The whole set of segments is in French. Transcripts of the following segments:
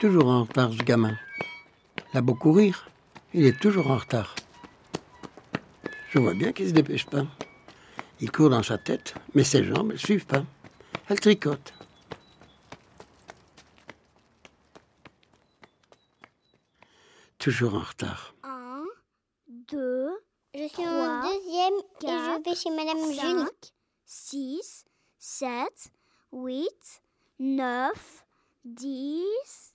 toujours en retard, ce gamin. Il a beau courir, il est toujours en retard. Je vois bien qu'il ne se dépêche pas. Il court dans sa tête, mais ses jambes ne suivent pas. Elles tricotent. Toujours en retard. Un, deux, Je suis Trois, en deuxième et je quatre, vais chez Madame cinq, Julie. 6, 7, 8, 9, 10.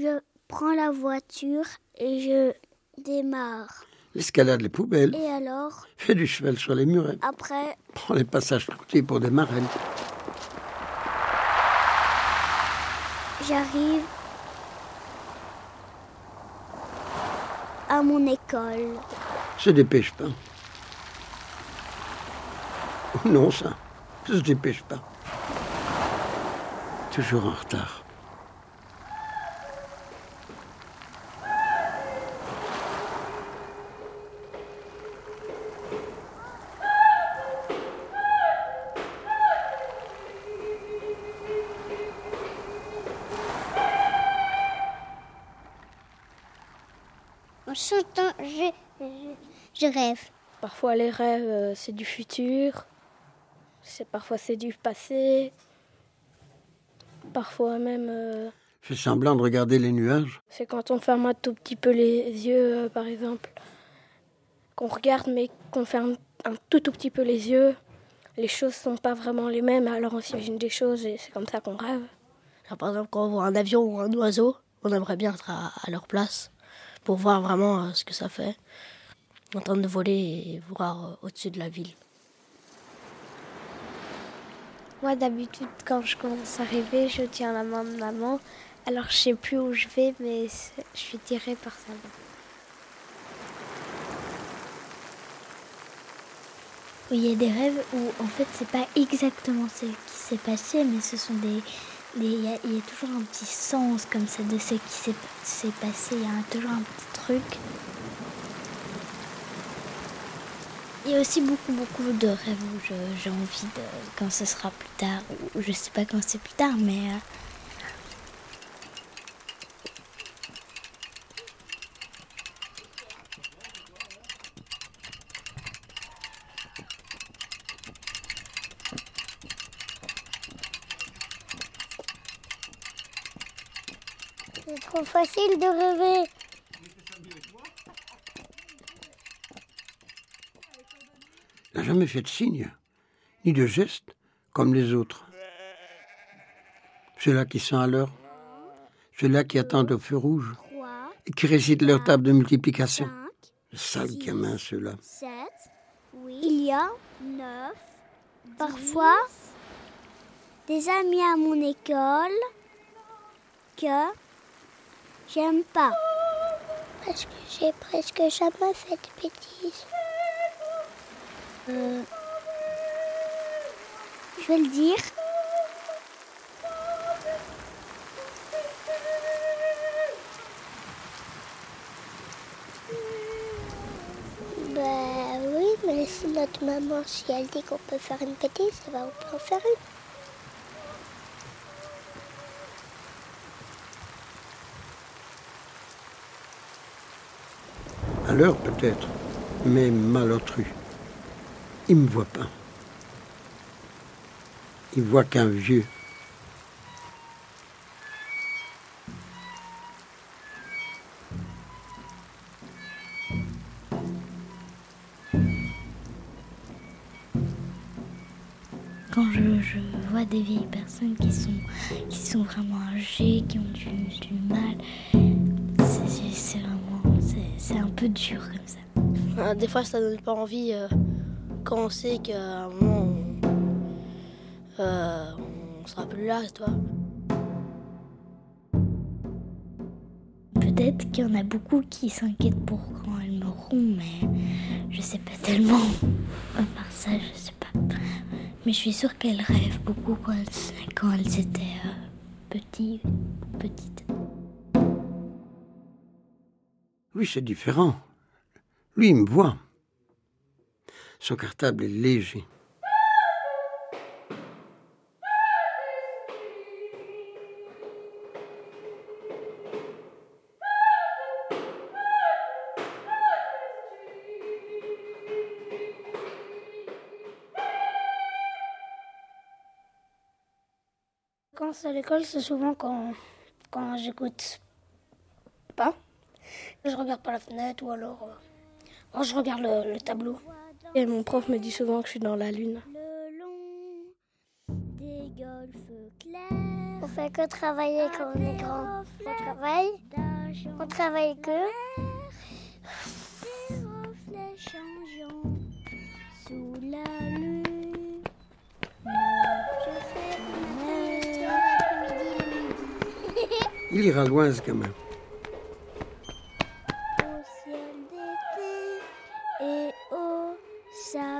Je prends la voiture et je démarre. L'escalade les poubelles, Et alors, fait du cheval sur les murets, après, prend les passages côté pour des marelles. j'arrive à mon école. Se dépêche pas. Oh non, ça. Se dépêche pas. Toujours en retard. En chantant, je, je, je rêve. Parfois les rêves, euh, c'est du futur. C'est parfois c'est du passé. Parfois même, euh, Fait semblant de regarder les nuages. c'est quand on ferme un tout petit peu les yeux, euh, par exemple. Qu'on regarde mais qu'on ferme un tout tout petit peu les yeux. Les choses sont pas vraiment les mêmes, alors on s'imagine des choses et c'est comme ça qu'on rêve. Alors, par exemple, quand on voit un avion ou un oiseau, on aimerait bien être à, à leur place pour voir vraiment euh, ce que ça fait. En train de voler et voir euh, au-dessus de la ville. Moi, d'habitude, quand je commence à rêver, je tiens la main de maman. Alors, je sais plus où je vais, mais je suis tirée par sa main. Oui, il y a des rêves où en fait c'est pas exactement ce qui s'est passé, mais ce sont des. Il y, a- toujours un petit sens comme ça de ce qui s'est passé, il y a toujours un petit truc. Il y a aussi beaucoup, beaucoup de rêves où j'ai envie de. quand ce sera plus tard, ou je sais pas quand c'est plus tard, mais. C'est trop facile de rêver. Il n'a jamais fait de signe, ni de geste, comme les autres. Ceux-là qui sont à l'heure, ceux-là qui attendent au feu rouge 3, et qui récitent leur table de multiplication. 5, Le sale gamin, ceux-là. 7, 8. Il y a 9. Parfois, des amis à mon école que j'aime pas. Parce que j'ai presque jamais fait de bêtises. Euh, je vais le dire. Bah oui, mais si notre maman, si elle dit qu'on peut faire une bêtise, ça va on peut en faire une. À peut-être, mais malotru. Il me voit pas. Il voit qu'un vieux. quand je, vois des vieilles personnes qui sont, qui sont vraiment âgées, qui ont du mal, peu dur comme ça. Euh, Des fois, ça donne pas envie euh, quand on sait qu'à un moment, on, euh, on sera plus là, toi. Peut-être qu'il y en a beaucoup qui s'inquiètent pour quand elles mourront, mais je sais pas tellement. À part ça, je sais pas. Mais je suis sûre qu'elles rêvent beaucoup quand elles, quand elles étaient euh, petites ou petites. Lui, c'est différent. Lui, il me voit. Son cartable est léger. Quand c'est à l'école, c'est souvent quand, quand j'écoute je regarde pas la fenêtre ou alors, euh, alors je regarde le, le tableau. Et mon prof me dit souvent que je suis dans la lune. Le long des golfes clairs. On fait que travailler quand on est grand. On travaille, on travaille que. Des reflets changeants sous la lune. Il ira loin, ce gamin.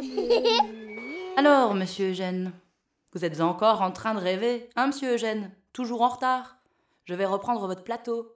Alors, monsieur Eugène, vous êtes encore en train de rêver, hein, monsieur Eugène? Toujours en retard? Je vais reprendre votre plateau.